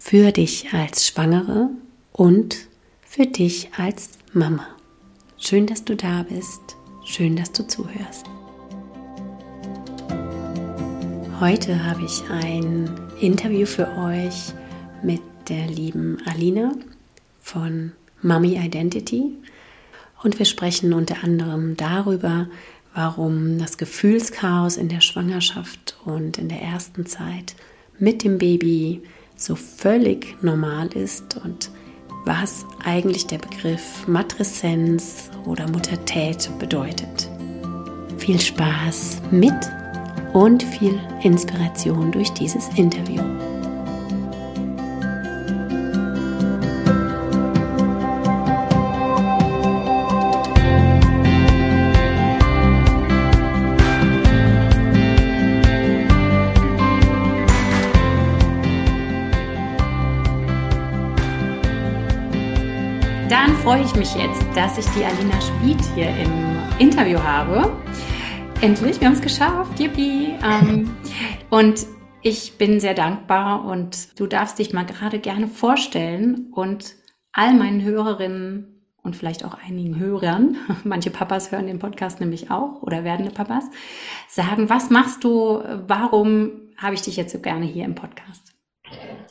für dich als Schwangere und für dich als Mama. Schön, dass du da bist. Schön, dass du zuhörst. Heute habe ich ein Interview für euch mit der lieben Alina von Mommy Identity. Und wir sprechen unter anderem darüber, warum das Gefühlschaos in der Schwangerschaft und in der ersten Zeit mit dem Baby so völlig normal ist und was eigentlich der Begriff Matreszenz oder Muttertät bedeutet. Viel Spaß mit und viel Inspiration durch dieses Interview. Freue ich mich jetzt, dass ich die Alina Spied hier im Interview habe. Endlich, wir haben es geschafft. Yippie. Ähm, und ich bin sehr dankbar und du darfst dich mal gerade gerne vorstellen und all meinen Hörerinnen und vielleicht auch einigen Hörern, manche Papas hören den Podcast nämlich auch oder werdende Papas, sagen, was machst du, warum habe ich dich jetzt so gerne hier im Podcast?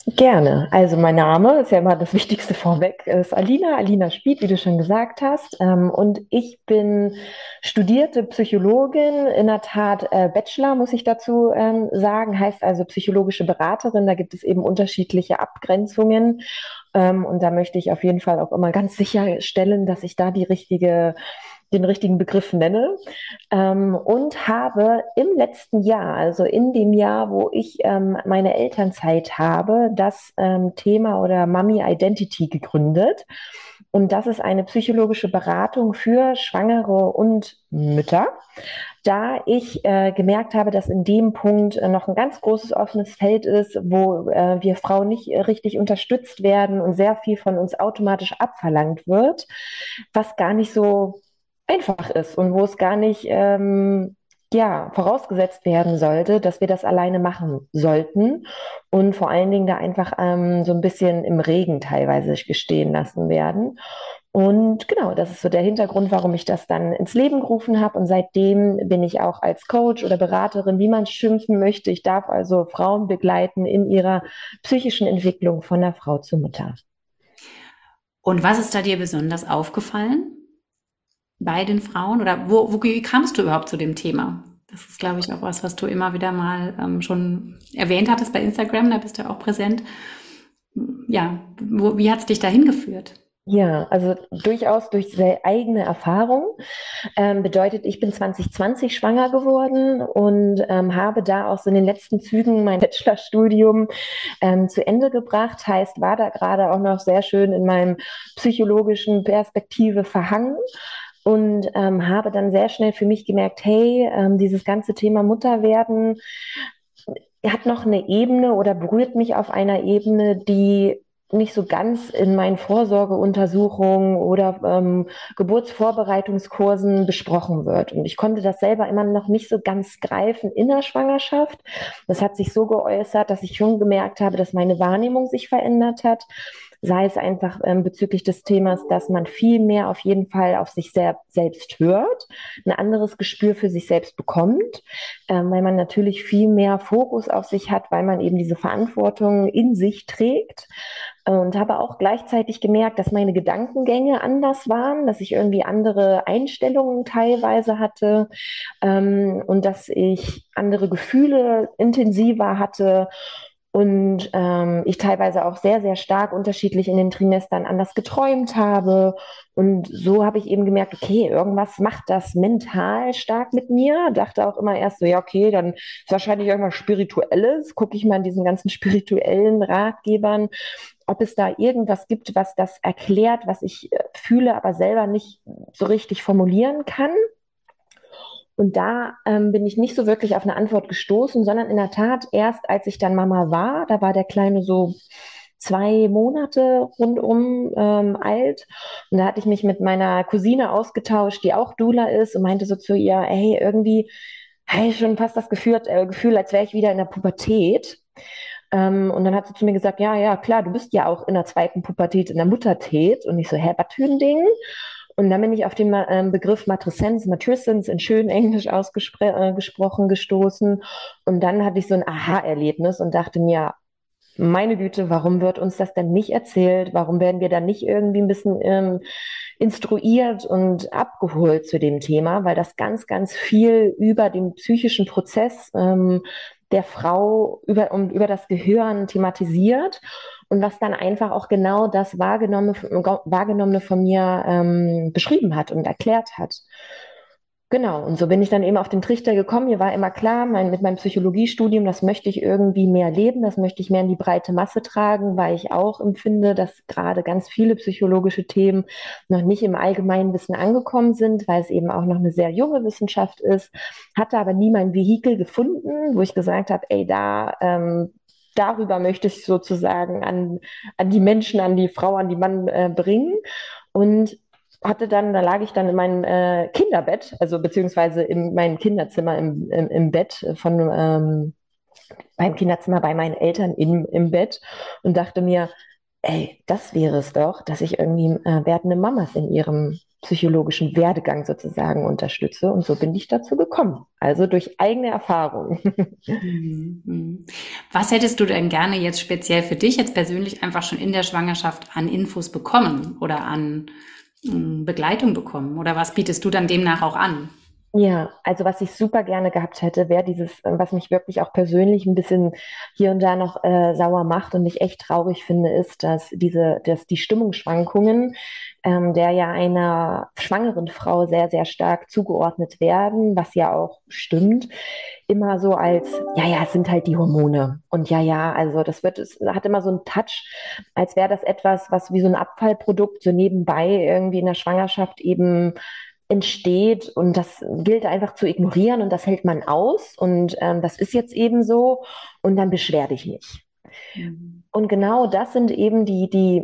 Gerne. Also mein Name ist ja immer das Wichtigste vorweg, ist Alina, Alina Spied, wie du schon gesagt hast. Ähm, und ich bin studierte Psychologin, in der Tat äh, Bachelor, muss ich dazu ähm, sagen, heißt also psychologische Beraterin. Da gibt es eben unterschiedliche Abgrenzungen. Ähm, und da möchte ich auf jeden Fall auch immer ganz sicherstellen, dass ich da die richtige den richtigen Begriff nenne. Ähm, und habe im letzten Jahr, also in dem Jahr, wo ich ähm, meine Elternzeit habe, das ähm, Thema oder Mummy Identity gegründet. Und das ist eine psychologische Beratung für Schwangere und Mütter, da ich äh, gemerkt habe, dass in dem Punkt äh, noch ein ganz großes offenes Feld ist, wo äh, wir Frauen nicht richtig unterstützt werden und sehr viel von uns automatisch abverlangt wird, was gar nicht so einfach ist und wo es gar nicht ähm, ja, vorausgesetzt werden sollte, dass wir das alleine machen sollten und vor allen Dingen da einfach ähm, so ein bisschen im Regen teilweise gestehen lassen werden. Und genau, das ist so der Hintergrund, warum ich das dann ins Leben gerufen habe. Und seitdem bin ich auch als Coach oder Beraterin, wie man schimpfen möchte. Ich darf also Frauen begleiten in ihrer psychischen Entwicklung von der Frau zur Mutter. Und was ist da dir besonders aufgefallen? Bei den Frauen? Oder wo, wo wie kamst du überhaupt zu dem Thema? Das ist, glaube ich, auch was, was du immer wieder mal ähm, schon erwähnt hattest bei Instagram, da bist du auch präsent. Ja, wo, wie hat es dich dahin geführt? Ja, also durchaus durch sehr eigene Erfahrung. Ähm, bedeutet, ich bin 2020 schwanger geworden und ähm, habe da auch so in den letzten Zügen mein Bachelorstudium ähm, zu Ende gebracht. Heißt, war da gerade auch noch sehr schön in meinem psychologischen Perspektive verhangen und ähm, habe dann sehr schnell für mich gemerkt, hey, ähm, dieses ganze Thema Mutterwerden hat noch eine Ebene oder berührt mich auf einer Ebene, die nicht so ganz in meinen Vorsorgeuntersuchungen oder ähm, Geburtsvorbereitungskursen besprochen wird. Und ich konnte das selber immer noch nicht so ganz greifen in der Schwangerschaft. Das hat sich so geäußert, dass ich schon gemerkt habe, dass meine Wahrnehmung sich verändert hat sei es einfach ähm, bezüglich des Themas, dass man viel mehr auf jeden Fall auf sich sehr, selbst hört, ein anderes Gespür für sich selbst bekommt, ähm, weil man natürlich viel mehr Fokus auf sich hat, weil man eben diese Verantwortung in sich trägt. Und habe auch gleichzeitig gemerkt, dass meine Gedankengänge anders waren, dass ich irgendwie andere Einstellungen teilweise hatte ähm, und dass ich andere Gefühle intensiver hatte und ähm, ich teilweise auch sehr, sehr stark unterschiedlich in den Trimestern anders geträumt habe. Und so habe ich eben gemerkt, okay, irgendwas macht das mental stark mit mir. Dachte auch immer erst so, ja, okay, dann ist wahrscheinlich irgendwas Spirituelles. Gucke ich mal in diesen ganzen spirituellen Ratgebern, ob es da irgendwas gibt, was das erklärt, was ich äh, fühle, aber selber nicht so richtig formulieren kann. Und da ähm, bin ich nicht so wirklich auf eine Antwort gestoßen, sondern in der Tat erst, als ich dann Mama war, da war der Kleine so zwei Monate rundum ähm, alt. Und da hatte ich mich mit meiner Cousine ausgetauscht, die auch Dula ist und meinte so zu ihr, hey, irgendwie habe ich schon fast das Gefühl, äh, Gefühl als wäre ich wieder in der Pubertät. Ähm, und dann hat sie zu mir gesagt, ja, ja, klar, du bist ja auch in der zweiten Pubertät, in der Muttertät. Und ich so, hä, was für ein Ding? Und dann bin ich auf den ähm, Begriff Matreszenz, Matrescence in schön Englisch ausgesprochen äh, gestoßen. Und dann hatte ich so ein Aha-Erlebnis und dachte mir, meine Güte, warum wird uns das denn nicht erzählt? Warum werden wir dann nicht irgendwie ein bisschen ähm, instruiert und abgeholt zu dem Thema? Weil das ganz, ganz viel über den psychischen Prozess ähm, der Frau über, um, über das Gehirn thematisiert und was dann einfach auch genau das Wahrgenommene, Wahrgenommene von mir ähm, beschrieben hat und erklärt hat. Genau, und so bin ich dann eben auf den Trichter gekommen. Mir war immer klar, mein, mit meinem Psychologiestudium, das möchte ich irgendwie mehr leben, das möchte ich mehr in die breite Masse tragen, weil ich auch empfinde, dass gerade ganz viele psychologische Themen noch nicht im allgemeinen Wissen angekommen sind, weil es eben auch noch eine sehr junge Wissenschaft ist. Hatte aber nie mein Vehikel gefunden, wo ich gesagt habe, ey, da ähm, darüber möchte ich sozusagen an, an die Menschen, an die Frau, an die Mann äh, bringen. Und hatte dann, da lag ich dann in meinem äh, Kinderbett, also beziehungsweise in meinem Kinderzimmer im, im, im Bett von ähm, beim Kinderzimmer bei meinen Eltern im, im Bett und dachte mir, ey, das wäre es doch, dass ich irgendwie äh, werdende Mamas in ihrem psychologischen Werdegang sozusagen unterstütze. Und so bin ich dazu gekommen. Also durch eigene Erfahrung. Mhm, mhm. Was hättest du denn gerne jetzt speziell für dich jetzt persönlich einfach schon in der Schwangerschaft an Infos bekommen oder an mm, Begleitung bekommen? Oder was bietest du dann demnach auch an? Ja, also was ich super gerne gehabt hätte, wäre dieses, äh, was mich wirklich auch persönlich ein bisschen hier und da noch äh, sauer macht und ich echt traurig finde, ist, dass diese, dass die Stimmungsschwankungen, ähm, der ja einer schwangeren Frau sehr, sehr stark zugeordnet werden, was ja auch stimmt, immer so als, ja, ja, es sind halt die Hormone. Und ja, ja, also das wird, es hat immer so einen Touch, als wäre das etwas, was wie so ein Abfallprodukt so nebenbei irgendwie in der Schwangerschaft eben entsteht und das gilt einfach zu ignorieren und das hält man aus und ähm, das ist jetzt eben so und dann beschwer dich nicht. Mhm. Und genau das sind eben die, die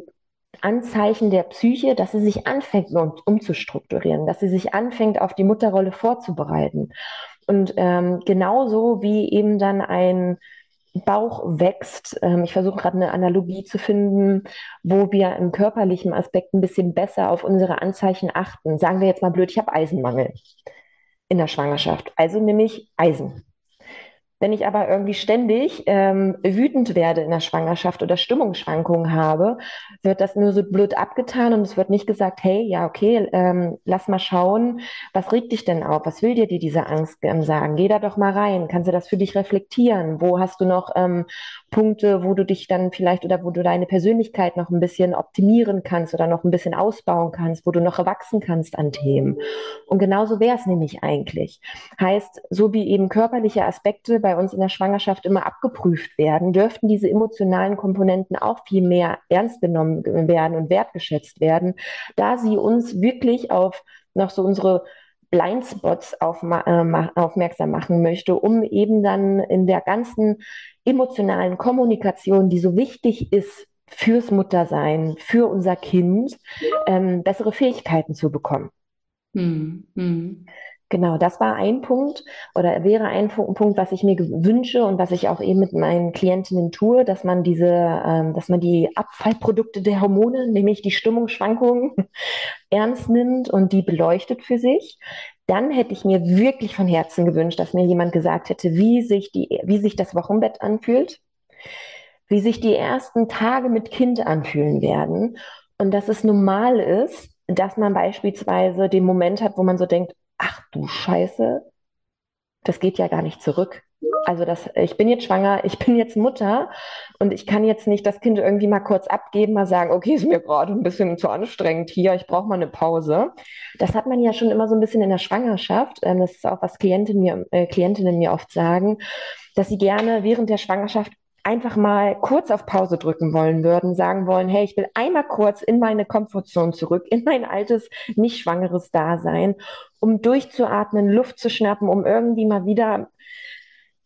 Anzeichen der Psyche, dass sie sich anfängt um, umzustrukturieren, dass sie sich anfängt auf die Mutterrolle vorzubereiten. Und ähm, genauso wie eben dann ein Bauch wächst. Ähm, ich versuche gerade eine Analogie zu finden, wo wir im körperlichen Aspekt ein bisschen besser auf unsere Anzeichen achten. Sagen wir jetzt mal blöd, ich habe Eisenmangel in der Schwangerschaft. Also nehme ich Eisen. Wenn ich aber irgendwie ständig ähm, wütend werde in der Schwangerschaft oder Stimmungsschwankungen habe, wird das nur so blöd abgetan und es wird nicht gesagt, hey, ja, okay, ähm, lass mal schauen, was regt dich denn auf? Was will dir die, diese Angst ähm, sagen? Geh da doch mal rein. Kannst du das für dich reflektieren? Wo hast du noch ähm, Punkte, wo du dich dann vielleicht oder wo du deine Persönlichkeit noch ein bisschen optimieren kannst oder noch ein bisschen ausbauen kannst, wo du noch erwachsen kannst an Themen. Und genauso wäre es nämlich eigentlich. Heißt, so wie eben körperliche Aspekte bei uns in der Schwangerschaft immer abgeprüft werden, dürften diese emotionalen Komponenten auch viel mehr ernst genommen werden und wertgeschätzt werden, da sie uns wirklich auf noch so unsere Blindspots auf, äh, aufmerksam machen möchte, um eben dann in der ganzen emotionalen Kommunikation, die so wichtig ist fürs Muttersein, für unser Kind, ähm, bessere Fähigkeiten zu bekommen. Hm, hm. Genau, das war ein Punkt oder wäre ein Punkt, was ich mir wünsche und was ich auch eben mit meinen Klientinnen tue, dass man diese, ähm, dass man die Abfallprodukte der Hormone, nämlich die Stimmungsschwankungen, ernst nimmt und die beleuchtet für sich. Dann hätte ich mir wirklich von Herzen gewünscht, dass mir jemand gesagt hätte, wie sich die, wie sich das Wochenbett anfühlt, wie sich die ersten Tage mit Kind anfühlen werden und dass es normal ist, dass man beispielsweise den Moment hat, wo man so denkt, ach du Scheiße, das geht ja gar nicht zurück. Also das, ich bin jetzt schwanger, ich bin jetzt Mutter und ich kann jetzt nicht das Kind irgendwie mal kurz abgeben, mal sagen, okay, ist mir gerade ein bisschen zu anstrengend hier, ich brauche mal eine Pause. Das hat man ja schon immer so ein bisschen in der Schwangerschaft. Ähm, das ist auch, was Klientinnen mir, äh, Klientinnen mir oft sagen, dass sie gerne während der Schwangerschaft einfach mal kurz auf Pause drücken wollen würden, sagen wollen, hey, ich will einmal kurz in meine Komfortzone zurück, in mein altes, nicht schwangeres Dasein, um durchzuatmen, Luft zu schnappen, um irgendwie mal wieder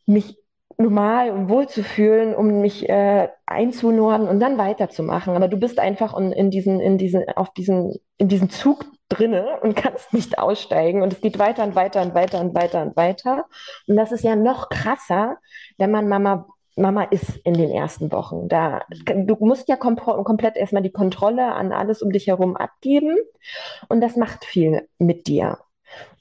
mich normal und wohl zu fühlen, um mich äh, einzunorden und dann weiterzumachen. Aber du bist einfach in, in diesen, in diesen, auf diesen, in diesem Zug drinne und kannst nicht aussteigen. Und es geht weiter und weiter und weiter und weiter und weiter. Und das ist ja noch krasser, wenn man Mama Mama ist in den ersten Wochen. Da, du musst ja kom komplett erstmal die Kontrolle an alles um dich herum abgeben und das macht viel mit dir.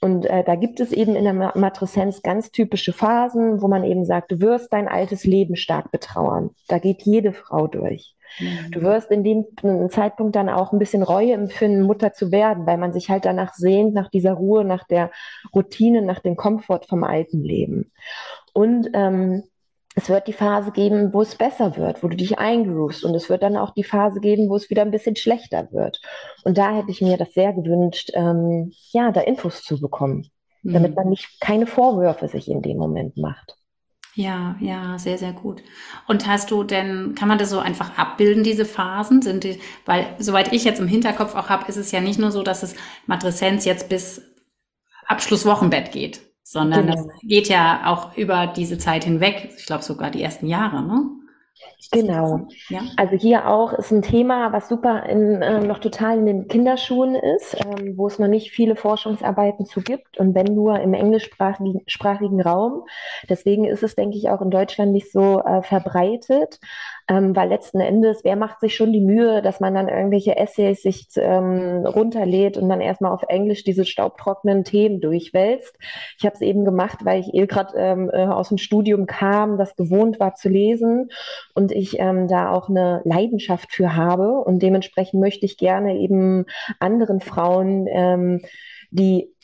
Und äh, da gibt es eben in der Matrizenz ganz typische Phasen, wo man eben sagt, du wirst dein altes Leben stark betrauern. Da geht jede Frau durch. Mhm. Du wirst in dem Zeitpunkt dann auch ein bisschen Reue empfinden, Mutter zu werden, weil man sich halt danach sehnt, nach dieser Ruhe, nach der Routine, nach dem Komfort vom alten Leben. Und ähm, es wird die Phase geben, wo es besser wird, wo du dich eingroovst. Und es wird dann auch die Phase geben, wo es wieder ein bisschen schlechter wird. Und da hätte ich mir das sehr gewünscht, ähm, ja, da Infos zu bekommen, mhm. damit man nicht keine Vorwürfe sich in dem Moment macht. Ja, ja, sehr, sehr gut. Und hast du denn, kann man das so einfach abbilden, diese Phasen? Sind die, weil, soweit ich jetzt im Hinterkopf auch habe, ist es ja nicht nur so, dass es Matreszenz jetzt bis Abschlusswochenbett geht, sondern genau. das geht ja auch über diese Zeit hinweg, ich glaube sogar die ersten Jahre, ne? Genau. Ja. Also hier auch ist ein Thema, was super in, äh, noch total in den Kinderschuhen ist, ähm, wo es noch nicht viele Forschungsarbeiten zu gibt und wenn nur im englischsprachigen Raum. Deswegen ist es, denke ich, auch in Deutschland nicht so äh, verbreitet. Ähm, weil letzten Endes, wer macht sich schon die Mühe, dass man dann irgendwelche Essays sich ähm, runterlädt und dann erstmal auf Englisch diese staubtrockenen Themen durchwälzt. Ich habe es eben gemacht, weil ich eh gerade ähm, äh, aus dem Studium kam, das gewohnt war zu lesen und ich ähm, da auch eine Leidenschaft für habe und dementsprechend möchte ich gerne eben anderen Frauen, ähm, die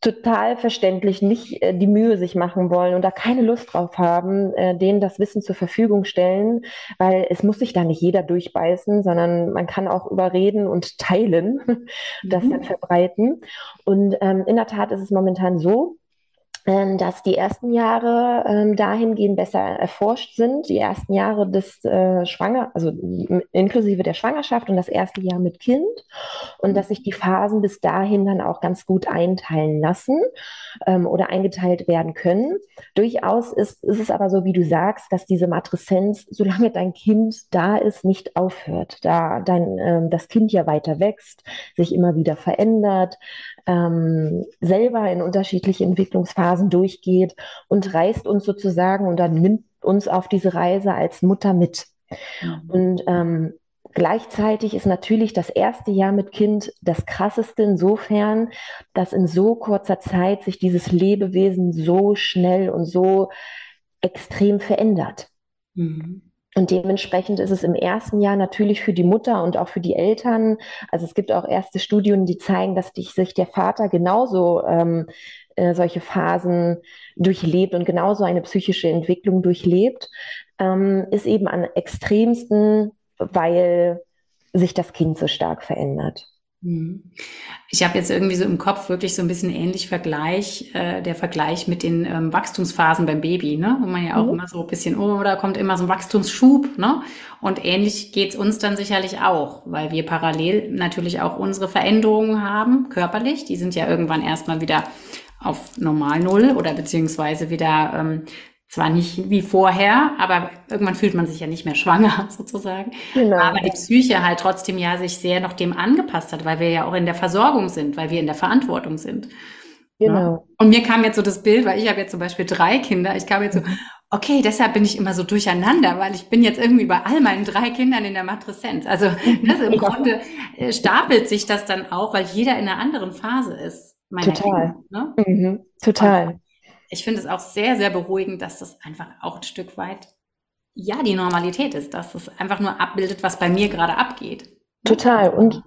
total verständlich nicht äh, die Mühe sich machen wollen und da keine Lust drauf haben, äh, denen das Wissen zur Verfügung stellen, weil es muss sich da nicht jeder durchbeißen, sondern man kann auch überreden und teilen, das dann mhm. verbreiten. Und ähm, in der Tat ist es momentan so, dass die ersten Jahre ähm, dahingehend besser erforscht sind. Die ersten Jahre des äh, Schwanger, also inklusive der Schwangerschaft und das erste Jahr mit Kind und dass sich die Phasen bis dahin dann auch ganz gut einteilen lassen ähm, oder eingeteilt werden können. Durchaus ist, ist es aber so, wie du sagst, dass diese Matrizenz, solange dein Kind da ist, nicht aufhört, da dein, ähm, das Kind ja weiter wächst, sich immer wieder verändert, ähm, selber in unterschiedliche Entwicklungsphasen durchgeht und reißt uns sozusagen und dann nimmt uns auf diese Reise als Mutter mit. Mhm. Und ähm, Gleichzeitig ist natürlich das erste Jahr mit Kind das krasseste insofern, dass in so kurzer Zeit sich dieses Lebewesen so schnell und so extrem verändert. Mhm. Und dementsprechend ist es im ersten Jahr natürlich für die Mutter und auch für die Eltern, also es gibt auch erste Studien, die zeigen, dass sich der Vater genauso ähm, äh, solche Phasen durchlebt und genauso eine psychische Entwicklung durchlebt, ähm, ist eben am extremsten, weil sich das Kind so stark verändert. Mhm. Ich habe jetzt irgendwie so im Kopf wirklich so ein bisschen ähnlich Vergleich, äh, der Vergleich mit den ähm, Wachstumsphasen beim Baby, ne? wo man ja auch mhm. immer so ein bisschen, oh, da kommt immer so ein Wachstumsschub. Ne? Und ähnlich geht's uns dann sicherlich auch, weil wir parallel natürlich auch unsere Veränderungen haben, körperlich. Die sind ja irgendwann erstmal wieder auf normal Null oder beziehungsweise wieder ähm, zwar nicht wie vorher, aber irgendwann fühlt man sich ja nicht mehr schwanger sozusagen. Genau. Aber die Psyche halt trotzdem ja sich sehr noch dem angepasst hat, weil wir ja auch in der Versorgung sind, weil wir in der Verantwortung sind. Genau. Ja? Und mir kam jetzt so das Bild, weil ich habe jetzt zum Beispiel drei Kinder, ich kam jetzt so, okay, deshalb bin ich immer so durcheinander, weil ich bin jetzt irgendwie bei all meinen drei Kindern in der Matrizenz. Also das im Grunde äh, stapelt sich das dann auch, weil jeder in einer anderen Phase ist. Total. Kinder, ne? mhm. Total. Und ich finde es auch sehr, sehr beruhigend, dass das einfach auch ein Stück weit, ja, die Normalität ist, dass es einfach nur abbildet, was bei mir gerade abgeht. Total. Und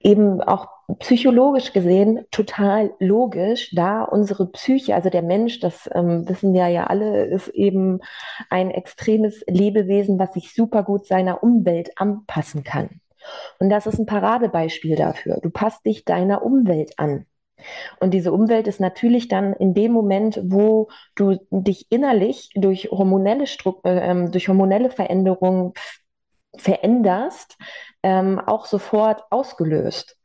eben auch psychologisch gesehen total logisch, da unsere Psyche, also der Mensch, das ähm, wissen wir ja alle, ist eben ein extremes Lebewesen, was sich super gut seiner Umwelt anpassen kann. Und das ist ein Paradebeispiel dafür. Du passt dich deiner Umwelt an. Und diese Umwelt ist natürlich dann in dem Moment, wo du dich innerlich durch hormonelle, Stru äh, ähm, durch hormonelle Veränderungen veränderst, ähm, auch sofort ausgelöst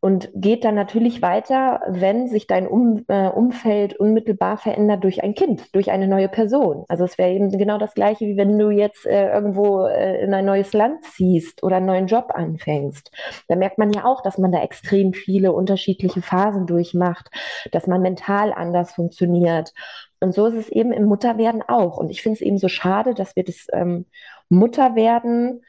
und geht dann natürlich weiter, wenn sich dein um, äh, Umfeld unmittelbar verändert durch ein Kind, durch eine neue Person. Also es wäre eben genau das Gleiche, wie wenn du jetzt äh, irgendwo äh, in ein neues Land ziehst oder einen neuen Job anfängst. Da merkt man ja auch, dass man da extrem viele unterschiedliche Phasen durchmacht, dass man mental anders funktioniert. Und so ist es eben im Mutterwerden auch. Und ich finde es eben so schade, dass wir das ähm, Mutterwerden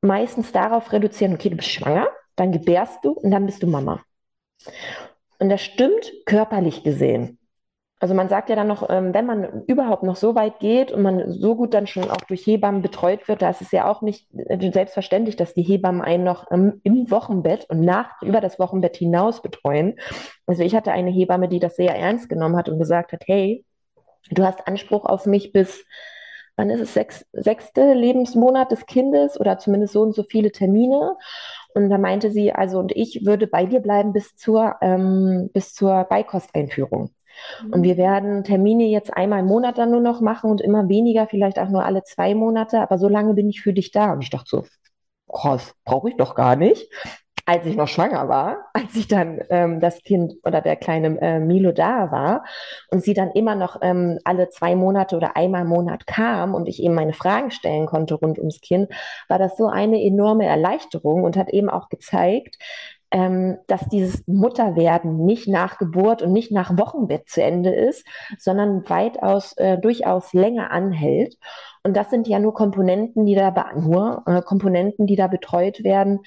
meistens darauf reduzieren, okay, du bist schwanger, dann gebärst du und dann bist du Mama. Und das stimmt körperlich gesehen. Also man sagt ja dann noch, ähm, wenn man überhaupt noch so weit geht und man so gut dann schon auch durch Hebammen betreut wird, da ist es ja auch nicht äh, selbstverständlich, dass die Hebammen einen noch im Wochenbett und nach über das Wochenbett hinaus betreuen. Also ich hatte eine Hebamme, die das sehr ernst genommen hat und gesagt hat, hey, du hast Anspruch auf mich bis wann ist es, sechs, sechste Lebensmonat des Kindes oder zumindest so und so viele Termine. Und da meinte sie, also und ich würde bei dir bleiben bis zur, ähm, bis zur Beikosteinführung. Mhm. Und wir werden Termine jetzt einmal im Monat dann nur noch machen und immer weniger, vielleicht auch nur alle zwei Monate, aber so lange bin ich für dich da. Und ich dachte so, krass, brauche ich doch gar nicht als ich noch schwanger war, als ich dann ähm, das Kind oder der kleine äh, Milo da war und sie dann immer noch ähm, alle zwei Monate oder einmal im Monat kam und ich eben meine Fragen stellen konnte rund ums Kind, war das so eine enorme Erleichterung und hat eben auch gezeigt, ähm, dass dieses Mutterwerden nicht nach Geburt und nicht nach Wochenbett zu Ende ist, sondern weitaus äh, durchaus länger anhält. Und das sind ja nur Komponenten, die da nur äh, Komponenten, die da betreut werden,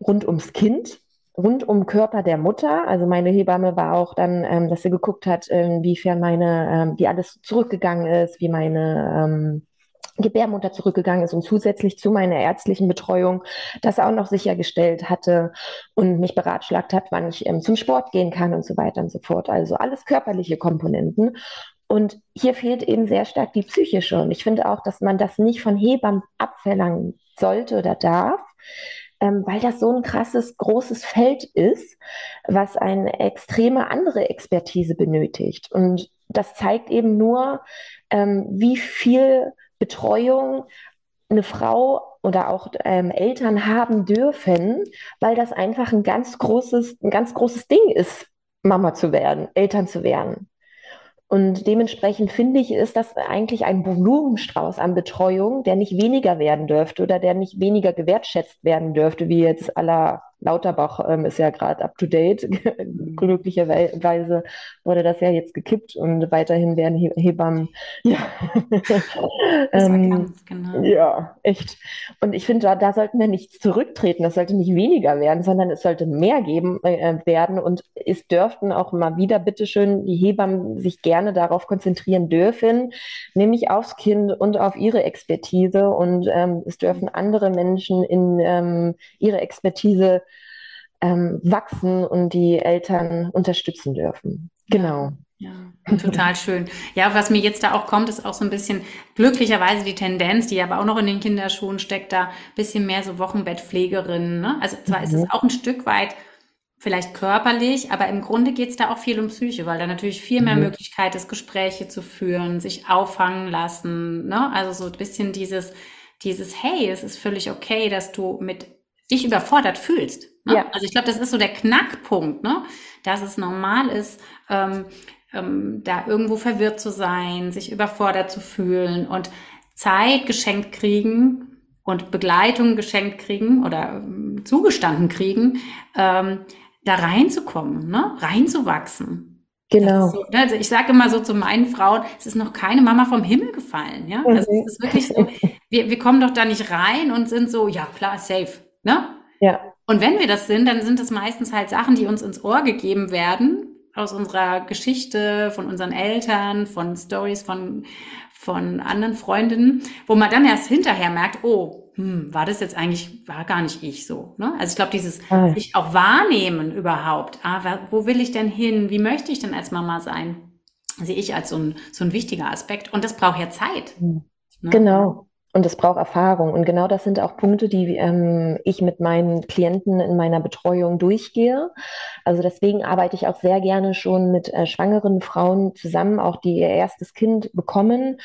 rund ums Kind, rund um Körper der Mutter. Also meine Hebamme war auch dann, ähm, dass sie geguckt hat, inwiefern meine, ähm, wie alles zurückgegangen ist, wie meine ähm, Gebärmutter zurückgegangen ist und zusätzlich zu meiner ärztlichen Betreuung das auch noch sichergestellt hatte und mich beratschlagt hat, wann ich ähm, zum Sport gehen kann und so weiter und so fort. Also alles körperliche Komponenten. Und hier fehlt eben sehr stark die psychische. Und ich finde auch, dass man das nicht von Hebammen abverlangen sollte oder darf, ähm, weil das so ein krasses, großes Feld ist, was eine extreme andere Expertise benötigt. Und das zeigt eben nur, ähm, wie viel Betreuung eine Frau oder auch ähm, Eltern haben dürfen, weil das einfach ein ganz großes, ein ganz großes Ding ist, Mama zu werden, Eltern zu werden. Und dementsprechend finde ich, ist das eigentlich ein Blumenstrauß an Betreuung, der nicht weniger werden dürfte oder der nicht weniger gewertschätzt werden dürfte, wie jetzt aller Lauterbach ähm, ist ja gerade up to date. Glücklicherweise wurde das ja jetzt gekippt und weiterhin werden He Hebammen. Ja. ähm, genau. ja, echt. Und ich finde, da, da sollten wir nicht zurücktreten. Das sollte nicht weniger werden, sondern es sollte mehr geben äh, werden. Und es dürften auch mal wieder, bitteschön, die Hebammen sich gerne darauf konzentrieren dürfen, nämlich aufs Kind und auf ihre Expertise. Und ähm, es dürfen andere Menschen in ähm, ihre Expertise ähm, wachsen und die Eltern unterstützen dürfen. Genau. Ja, total schön. Ja, was mir jetzt da auch kommt, ist auch so ein bisschen glücklicherweise die Tendenz, die aber auch noch in den Kinderschuhen steckt, da ein bisschen mehr so Wochenbettpflegerinnen. Ne? Also zwar mhm. ist es mhm. auch ein Stück weit vielleicht körperlich, aber im Grunde geht es da auch viel um Psyche, weil da natürlich viel mehr mhm. Möglichkeit ist, Gespräche zu führen, sich auffangen lassen. Ne? Also so ein bisschen dieses, dieses, hey, es ist völlig okay, dass du mit dich überfordert fühlst. Ne? Ja. Also ich glaube, das ist so der Knackpunkt, ne? dass es normal ist, ähm, ähm, da irgendwo verwirrt zu sein, sich überfordert zu fühlen und Zeit geschenkt kriegen und Begleitung geschenkt kriegen oder ähm, zugestanden kriegen, ähm, da reinzukommen, ne? reinzuwachsen. Genau. So, ne? also ich sage immer so zu meinen Frauen, es ist noch keine Mama vom Himmel gefallen. Ja? Also es ist wirklich so, wir, wir kommen doch da nicht rein und sind so, ja klar, safe. Ne? Ja. Und wenn wir das sind, dann sind es meistens halt Sachen, die uns ins Ohr gegeben werden aus unserer Geschichte, von unseren Eltern, von Stories von von anderen Freundinnen, wo man dann erst hinterher merkt, oh, hm, war das jetzt eigentlich, war gar nicht ich so. Ne? Also ich glaube, dieses ah. sich auch wahrnehmen überhaupt, ah, wo will ich denn hin, wie möchte ich denn als Mama sein, sehe ich als so ein, so ein wichtiger Aspekt. Und das braucht ja Zeit. Ne? Genau. Und es braucht Erfahrung. Und genau das sind auch Punkte, die ähm, ich mit meinen Klienten in meiner Betreuung durchgehe. Also deswegen arbeite ich auch sehr gerne schon mit äh, schwangeren Frauen zusammen, auch die ihr erstes Kind bekommen,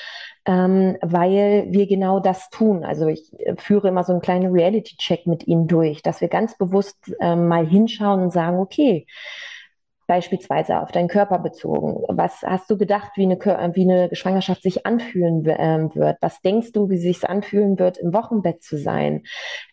ähm, weil wir genau das tun. Also ich äh, führe immer so einen kleinen Reality-Check mit ihnen durch, dass wir ganz bewusst ähm, mal hinschauen und sagen, okay, beispielsweise auf deinen Körper bezogen. Was hast du gedacht, wie eine, wie eine Schwangerschaft sich anfühlen ähm, wird? Was denkst du, wie sich anfühlen wird, im Wochenbett zu sein?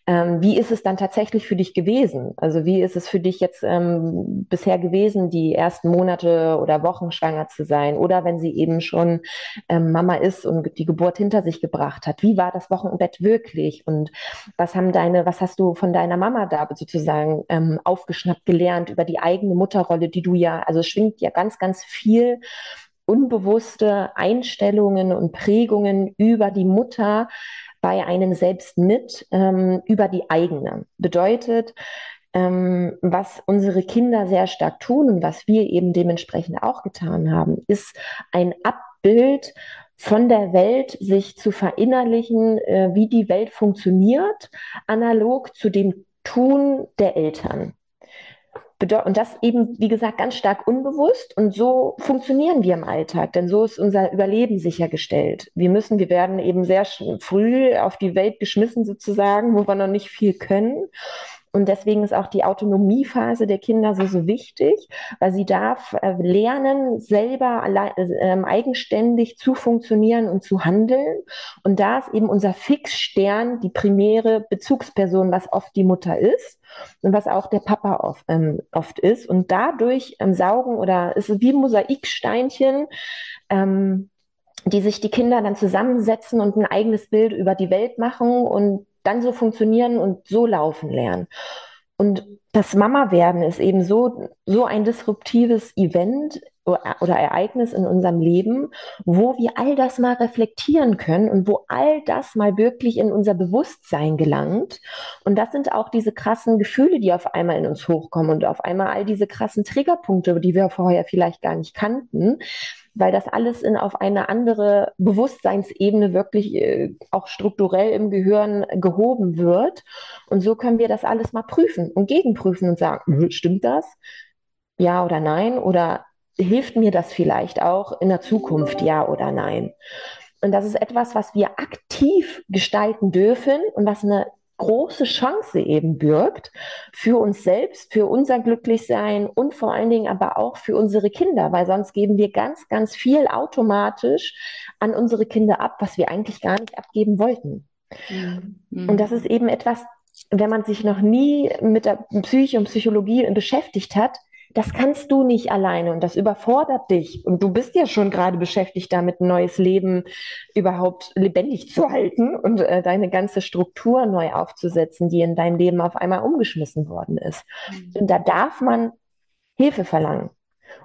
Ähm, wie ist es dann tatsächlich für dich gewesen? Also wie ist es für dich jetzt ähm, bisher gewesen, die ersten Monate oder Wochen schwanger zu sein? Oder wenn sie eben schon ähm, Mama ist und die Geburt hinter sich gebracht hat, wie war das Wochenbett wirklich? Und was haben deine, was hast du von deiner Mama da sozusagen ähm, aufgeschnappt gelernt über die eigene Mutterrolle, die du ja, also schwingt ja ganz, ganz viel unbewusste Einstellungen und Prägungen über die Mutter bei einem selbst mit, ähm, über die eigene. Bedeutet, ähm, was unsere Kinder sehr stark tun und was wir eben dementsprechend auch getan haben, ist ein Abbild von der Welt sich zu verinnerlichen, äh, wie die Welt funktioniert, analog zu dem Tun der Eltern. Und das eben, wie gesagt, ganz stark unbewusst. Und so funktionieren wir im Alltag, denn so ist unser Überleben sichergestellt. Wir müssen, wir werden eben sehr früh auf die Welt geschmissen sozusagen, wo wir noch nicht viel können. Und deswegen ist auch die Autonomiephase der Kinder so, so wichtig, weil sie darf äh, lernen, selber allein, äh, eigenständig zu funktionieren und zu handeln. Und da ist eben unser Fixstern die primäre Bezugsperson, was oft die Mutter ist und was auch der Papa oft, ähm, oft ist. Und dadurch ähm, saugen oder ist es wie Mosaiksteinchen, ähm, die sich die Kinder dann zusammensetzen und ein eigenes Bild über die Welt machen und dann so funktionieren und so laufen lernen. Und das Mama-Werden ist eben so, so ein disruptives Event oder Ereignis in unserem Leben, wo wir all das mal reflektieren können und wo all das mal wirklich in unser Bewusstsein gelangt. Und das sind auch diese krassen Gefühle, die auf einmal in uns hochkommen und auf einmal all diese krassen Triggerpunkte, die wir vorher vielleicht gar nicht kannten, weil das alles in auf eine andere Bewusstseinsebene wirklich äh, auch strukturell im Gehirn gehoben wird. Und so können wir das alles mal prüfen und gegenprüfen und sagen, hm, stimmt das? Ja oder nein? Oder hilft mir das vielleicht auch in der Zukunft, ja oder nein? Und das ist etwas, was wir aktiv gestalten dürfen und was eine große Chance eben birgt für uns selbst, für unser Glücklichsein und vor allen Dingen aber auch für unsere Kinder, weil sonst geben wir ganz, ganz viel automatisch an unsere Kinder ab, was wir eigentlich gar nicht abgeben wollten. Mhm. Und das ist eben etwas, wenn man sich noch nie mit der Psyche und Psychologie beschäftigt hat, das kannst du nicht alleine und das überfordert dich. Und du bist ja schon gerade beschäftigt damit, ein neues Leben überhaupt lebendig zu halten und äh, deine ganze Struktur neu aufzusetzen, die in deinem Leben auf einmal umgeschmissen worden ist. Mhm. Und da darf man Hilfe verlangen.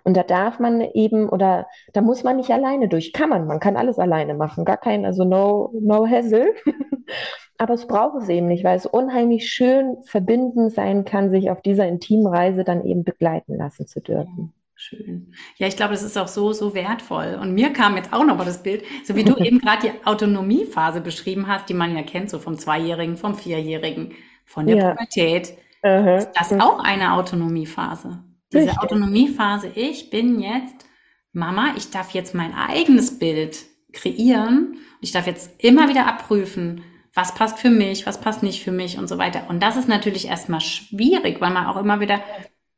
Und da darf man eben, oder da muss man nicht alleine durch. Kann man, man kann alles alleine machen. Gar kein, also no, no hassle. Aber es braucht es eben nicht, weil es unheimlich schön verbindend sein kann, sich auf dieser intimen Reise dann eben begleiten lassen zu dürfen. Schön. Ja, ich glaube, das ist auch so, so wertvoll. Und mir kam jetzt auch noch mal das Bild, so wie du eben gerade die Autonomiephase beschrieben hast, die man ja kennt, so vom Zweijährigen, vom Vierjährigen, von der ja. Pubertät. Uh Ist das auch eine Autonomiephase? Diese Richtig. Autonomiephase, ich bin jetzt Mama, ich darf jetzt mein eigenes Bild kreieren. Ich darf jetzt immer wieder abprüfen, was passt für mich, was passt nicht für mich und so weiter. Und das ist natürlich erstmal schwierig, weil man auch immer wieder,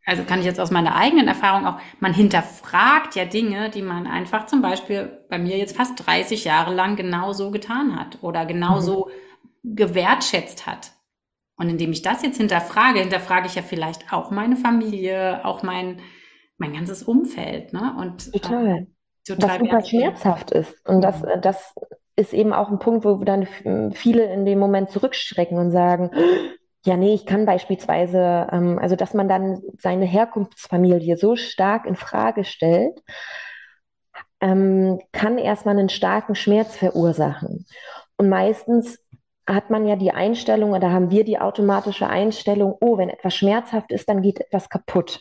also kann ich jetzt aus meiner eigenen Erfahrung auch, man hinterfragt ja Dinge, die man einfach zum Beispiel bei mir jetzt fast 30 Jahre lang genau so getan hat oder genau mhm. so gewertschätzt hat. Und indem ich das jetzt hinterfrage, hinterfrage ich ja vielleicht auch meine Familie, auch mein, mein ganzes Umfeld. Ne? Und, total. Äh, total was super schmerzhaft ist. Und das, mhm. das ist eben auch ein Punkt, wo dann viele in dem Moment zurückschrecken und sagen, ja, nee, ich kann beispielsweise, ähm, also dass man dann seine Herkunftsfamilie so stark in Frage stellt, ähm, kann erstmal einen starken Schmerz verursachen. Und meistens hat man ja die Einstellung oder haben wir die automatische Einstellung, oh, wenn etwas schmerzhaft ist, dann geht etwas kaputt.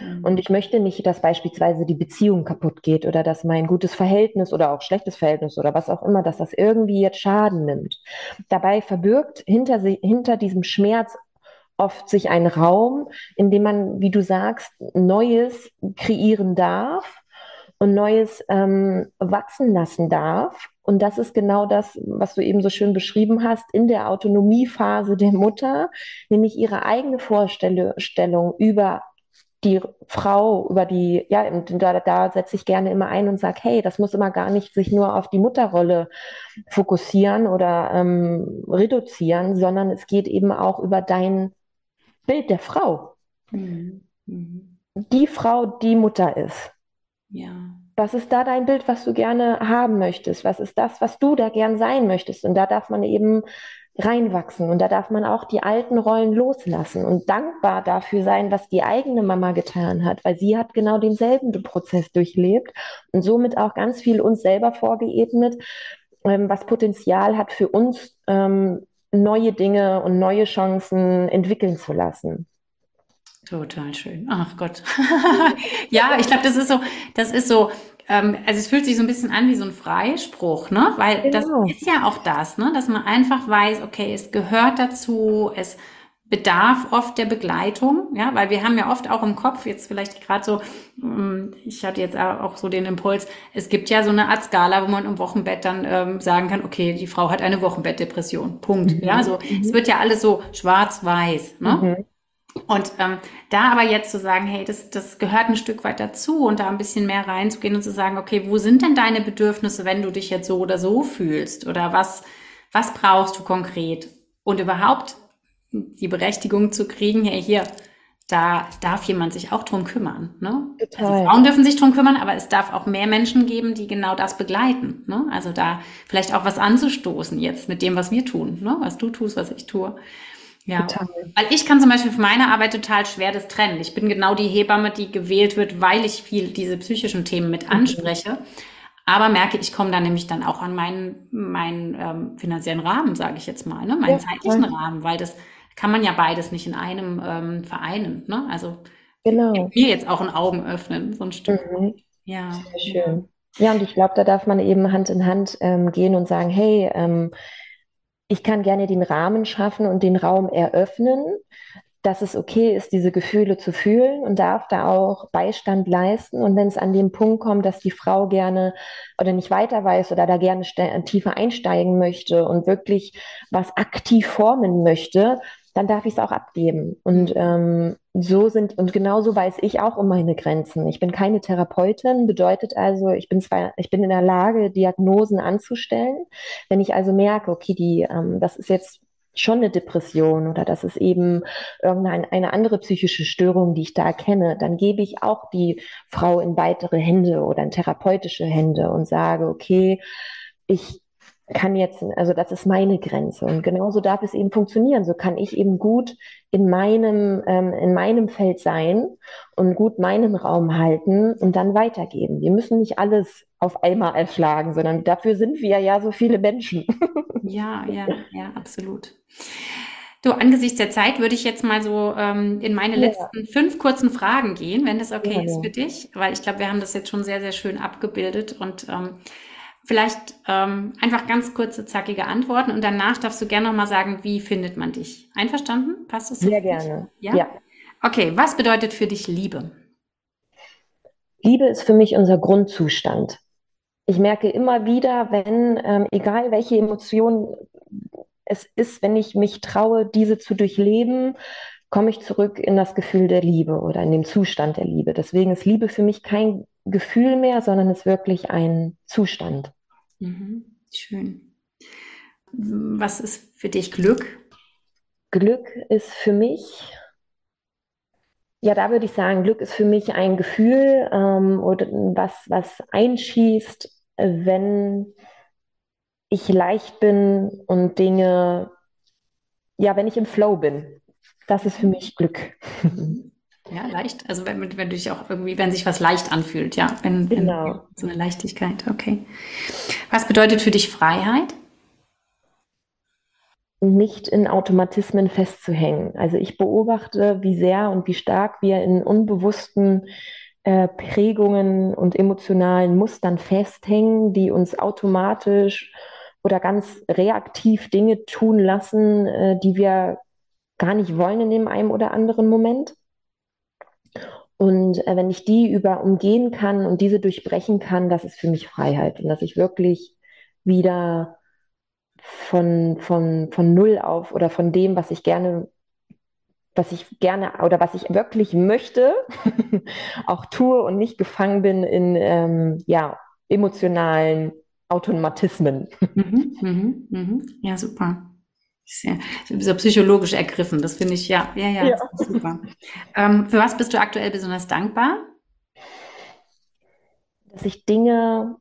Mhm. Und ich möchte nicht, dass beispielsweise die Beziehung kaputt geht oder dass mein gutes Verhältnis oder auch schlechtes Verhältnis oder was auch immer, dass das irgendwie jetzt Schaden nimmt. Dabei verbirgt hinter, hinter diesem Schmerz oft sich ein Raum, in dem man, wie du sagst, Neues kreieren darf und Neues ähm, wachsen lassen darf. Und das ist genau das, was du eben so schön beschrieben hast, in der Autonomiephase der Mutter, nämlich ihre eigene Vorstellung über die Frau, über die, ja, da, da setze ich gerne immer ein und sage, hey, das muss immer gar nicht sich nur auf die Mutterrolle fokussieren oder ähm, reduzieren, sondern es geht eben auch über dein Bild der Frau. Mhm. Mhm. Die Frau, die Mutter ist. Ja. Was ist da dein Bild, was du gerne haben möchtest? Was ist das, was du da gern sein möchtest? Und da darf man eben reinwachsen und da darf man auch die alten Rollen loslassen und dankbar dafür sein, was die eigene Mama getan hat, weil sie hat genau denselben Prozess durchlebt und somit auch ganz viel uns selber vorgeebnet, ähm, was Potenzial hat für uns, ähm, neue Dinge und neue Chancen entwickeln zu lassen. Total schön. Ach Gott. ja, ich glaube, das ist so, das ist so, ähm, also es fühlt sich so ein bisschen an wie so ein Freispruch, ne? Weil genau. das ist ja auch das, ne? Dass man einfach weiß, okay, es gehört dazu, es bedarf oft der Begleitung, ja, weil wir haben ja oft auch im Kopf, jetzt vielleicht gerade so, ähm, ich hatte jetzt auch so den Impuls, es gibt ja so eine Art Skala, wo man im Wochenbett dann ähm, sagen kann, okay, die Frau hat eine Wochenbettdepression, Punkt. Mhm. Ja, so, mhm. es wird ja alles so schwarz-weiß, ne? Mhm. Und ähm, da aber jetzt zu sagen, hey, das, das gehört ein Stück weit dazu und da ein bisschen mehr reinzugehen und zu sagen, okay, wo sind denn deine Bedürfnisse, wenn du dich jetzt so oder so fühlst? Oder was, was brauchst du konkret? Und überhaupt die Berechtigung zu kriegen, hey, hier, da darf jemand sich auch drum kümmern. Ne? Total. Also Frauen dürfen sich drum kümmern, aber es darf auch mehr Menschen geben, die genau das begleiten. Ne? Also da vielleicht auch was anzustoßen jetzt mit dem, was wir tun, ne? was du tust, was ich tue. Ja, total. weil ich kann zum Beispiel für meine Arbeit total schwer das trennen. Ich bin genau die Hebamme, die gewählt wird, weil ich viel diese psychischen Themen mit mhm. anspreche. Mhm. Aber merke, ich komme da nämlich dann auch an meinen, meinen ähm, finanziellen Rahmen, sage ich jetzt mal, ne? meinen ja, zeitlichen ja. Rahmen, weil das kann man ja beides nicht in einem ähm, vereinen. Ne? Also genau. mir jetzt auch ein Augen öffnen, so ein Stück. Mhm. Ja. Sehr schön. Ja, und ich glaube, da darf man eben Hand in Hand ähm, gehen und sagen, hey, ähm, ich kann gerne den Rahmen schaffen und den Raum eröffnen, dass es okay ist, diese Gefühle zu fühlen und darf da auch Beistand leisten. Und wenn es an den Punkt kommt, dass die Frau gerne oder nicht weiter weiß oder da gerne tiefer einsteigen möchte und wirklich was aktiv formen möchte, dann darf ich es auch abgeben. Und ähm, so sind, und genauso weiß ich auch um meine Grenzen. Ich bin keine Therapeutin, bedeutet also, ich bin zwar, ich bin in der Lage, Diagnosen anzustellen. Wenn ich also merke, okay, die, ähm, das ist jetzt schon eine Depression oder das ist eben irgendeine eine andere psychische Störung, die ich da erkenne, dann gebe ich auch die Frau in weitere Hände oder in therapeutische Hände und sage, okay, ich kann jetzt, also das ist meine Grenze. Und genauso darf es eben funktionieren. So kann ich eben gut in meinem, ähm, in meinem Feld sein und gut meinen Raum halten und dann weitergeben. Wir müssen nicht alles auf einmal erschlagen, sondern dafür sind wir ja so viele Menschen. Ja, ja, ja, absolut. Du, angesichts der Zeit würde ich jetzt mal so ähm, in meine ja. letzten fünf kurzen Fragen gehen, wenn das okay ja, ist für dich, weil ich glaube, wir haben das jetzt schon sehr, sehr schön abgebildet und ähm, Vielleicht ähm, einfach ganz kurze, zackige Antworten und danach darfst du gerne nochmal sagen, wie findet man dich? Einverstanden? Passt das? Sehr gerne. Ja? ja. Okay, was bedeutet für dich Liebe? Liebe ist für mich unser Grundzustand. Ich merke immer wieder, wenn, ähm, egal welche Emotion es ist, wenn ich mich traue, diese zu durchleben, komme ich zurück in das Gefühl der Liebe oder in den Zustand der Liebe. Deswegen ist Liebe für mich kein Gefühl mehr, sondern ist wirklich ein Zustand. Mhm. Schön. Was ist für dich Glück? Glück ist für mich, ja, da würde ich sagen, Glück ist für mich ein Gefühl ähm, oder was, was einschießt, wenn ich leicht bin und Dinge, ja, wenn ich im Flow bin. Das ist für mich Glück. Ja, leicht. Also wenn, wenn du dich auch irgendwie, wenn sich was leicht anfühlt, ja. Wenn, genau. Wenn, so eine Leichtigkeit, okay. Was bedeutet für dich Freiheit? nicht in Automatismen festzuhängen. Also ich beobachte, wie sehr und wie stark wir in unbewussten äh, Prägungen und emotionalen Mustern festhängen, die uns automatisch oder ganz reaktiv Dinge tun lassen, äh, die wir gar nicht wollen in dem einen oder anderen Moment. Und äh, wenn ich die über umgehen kann und diese durchbrechen kann, das ist für mich Freiheit und dass ich wirklich wieder von, von, von Null auf oder von dem, was ich gerne, was ich gerne oder was ich wirklich möchte, auch tue und nicht gefangen bin in ähm, ja, emotionalen Automatismen. Mhm, mhm, mhm. Ja, super. Sehr, so psychologisch ergriffen, das finde ich, ja, ja, ja, ja. super. Ähm, für was bist du aktuell besonders dankbar? Dass ich Dinge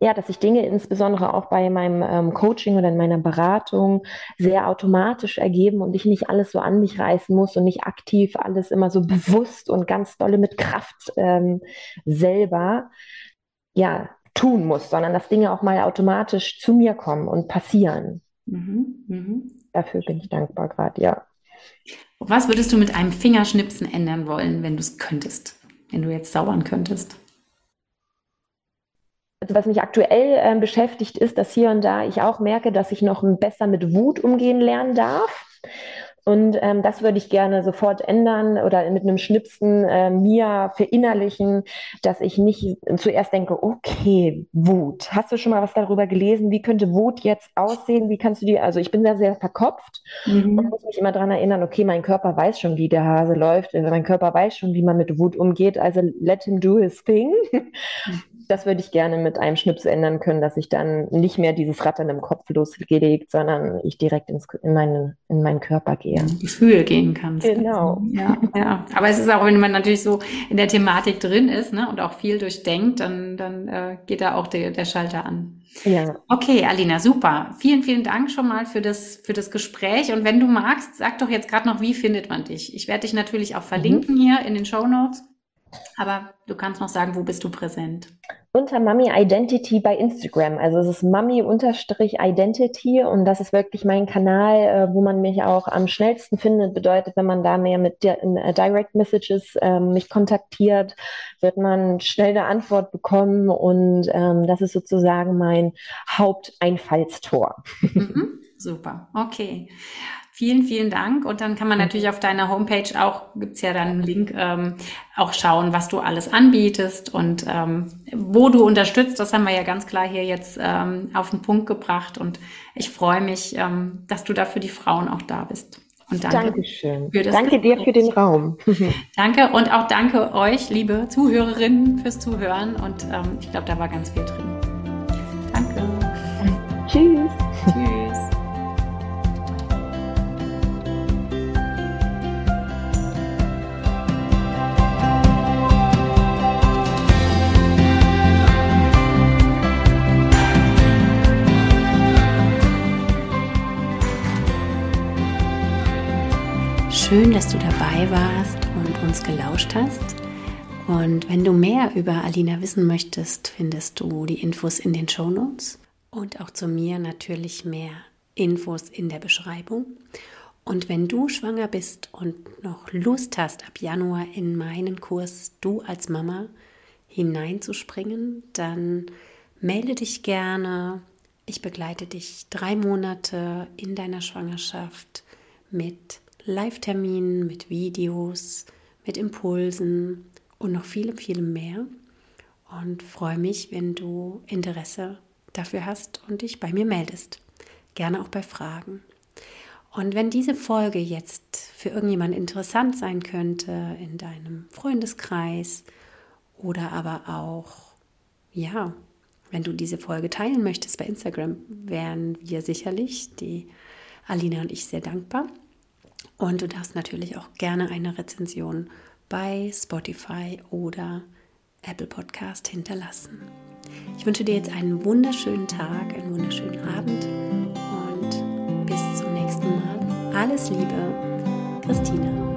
ja, dass sich Dinge insbesondere auch bei meinem ähm, Coaching oder in meiner Beratung sehr automatisch ergeben und ich nicht alles so an mich reißen muss und nicht aktiv alles immer so bewusst und ganz dolle mit Kraft ähm, selber ja tun muss, sondern dass Dinge auch mal automatisch zu mir kommen und passieren. Mhm, mh. Dafür bin ich dankbar gerade, ja. Was würdest du mit einem Fingerschnipsen ändern wollen, wenn du es könntest, wenn du jetzt zaubern könntest? Also was mich aktuell äh, beschäftigt, ist, dass hier und da ich auch merke, dass ich noch besser mit Wut umgehen lernen darf. Und ähm, das würde ich gerne sofort ändern oder mit einem Schnipsen äh, mir verinnerlichen, dass ich nicht zuerst denke, okay, Wut. Hast du schon mal was darüber gelesen? Wie könnte Wut jetzt aussehen? Wie kannst du die, also ich bin da sehr verkopft mhm. und muss mich immer daran erinnern, okay, mein Körper weiß schon, wie der Hase läuft. Also mein Körper weiß schon, wie man mit Wut umgeht. Also let him do his thing. Das würde ich gerne mit einem Schnips ändern können, dass ich dann nicht mehr dieses Rattern im Kopf losgelegt, sondern ich direkt ins, in, meinen, in meinen Körper gehe. Gefühl gehen kannst. Genau. Ja, ja. Aber es ist auch, wenn man natürlich so in der Thematik drin ist ne, und auch viel durchdenkt, dann, dann äh, geht da auch der, der Schalter an. Ja. Okay, Alina, super. Vielen, vielen Dank schon mal für das, für das Gespräch. Und wenn du magst, sag doch jetzt gerade noch, wie findet man dich? Ich werde dich natürlich auch verlinken mhm. hier in den Show Notes. Aber du kannst noch sagen, wo bist du präsent? Unter Mami Identity bei Instagram. Also es ist Mami-Identity und das ist wirklich mein Kanal, äh, wo man mich auch am schnellsten findet. Bedeutet, wenn man da mehr mit äh, Direct Messages äh, mich kontaktiert, wird man schnell eine Antwort bekommen und ähm, das ist sozusagen mein Haupteinfallstor. Mhm, super, okay. Vielen, vielen Dank. Und dann kann man natürlich auf deiner Homepage auch, gibt's ja dann einen Link, ähm, auch schauen, was du alles anbietest und ähm, wo du unterstützt. Das haben wir ja ganz klar hier jetzt ähm, auf den Punkt gebracht. Und ich freue mich, ähm, dass du da für die Frauen auch da bist. Und danke Dankeschön. Für das danke dir für den Raum. danke und auch danke euch, liebe Zuhörerinnen, fürs Zuhören. Und ähm, ich glaube, da war ganz viel drin. Danke. Tschüss. Tschüss. Schön, dass du dabei warst und uns gelauscht hast. Und wenn du mehr über Alina wissen möchtest, findest du die Infos in den Show Notes und auch zu mir natürlich mehr Infos in der Beschreibung. Und wenn du schwanger bist und noch Lust hast, ab Januar in meinen Kurs Du als Mama hineinzuspringen, dann melde dich gerne. Ich begleite dich drei Monate in deiner Schwangerschaft mit Live-Terminen, mit Videos, mit Impulsen und noch vielem, vielem mehr. Und freue mich, wenn du Interesse dafür hast und dich bei mir meldest. Gerne auch bei Fragen. Und wenn diese Folge jetzt für irgendjemand interessant sein könnte in deinem Freundeskreis oder aber auch, ja, wenn du diese Folge teilen möchtest bei Instagram, wären wir sicherlich, die Alina und ich, sehr dankbar. Und du darfst natürlich auch gerne eine Rezension bei Spotify oder Apple Podcast hinterlassen. Ich wünsche dir jetzt einen wunderschönen Tag, einen wunderschönen Abend und bis zum nächsten Mal. Alles Liebe, Christine.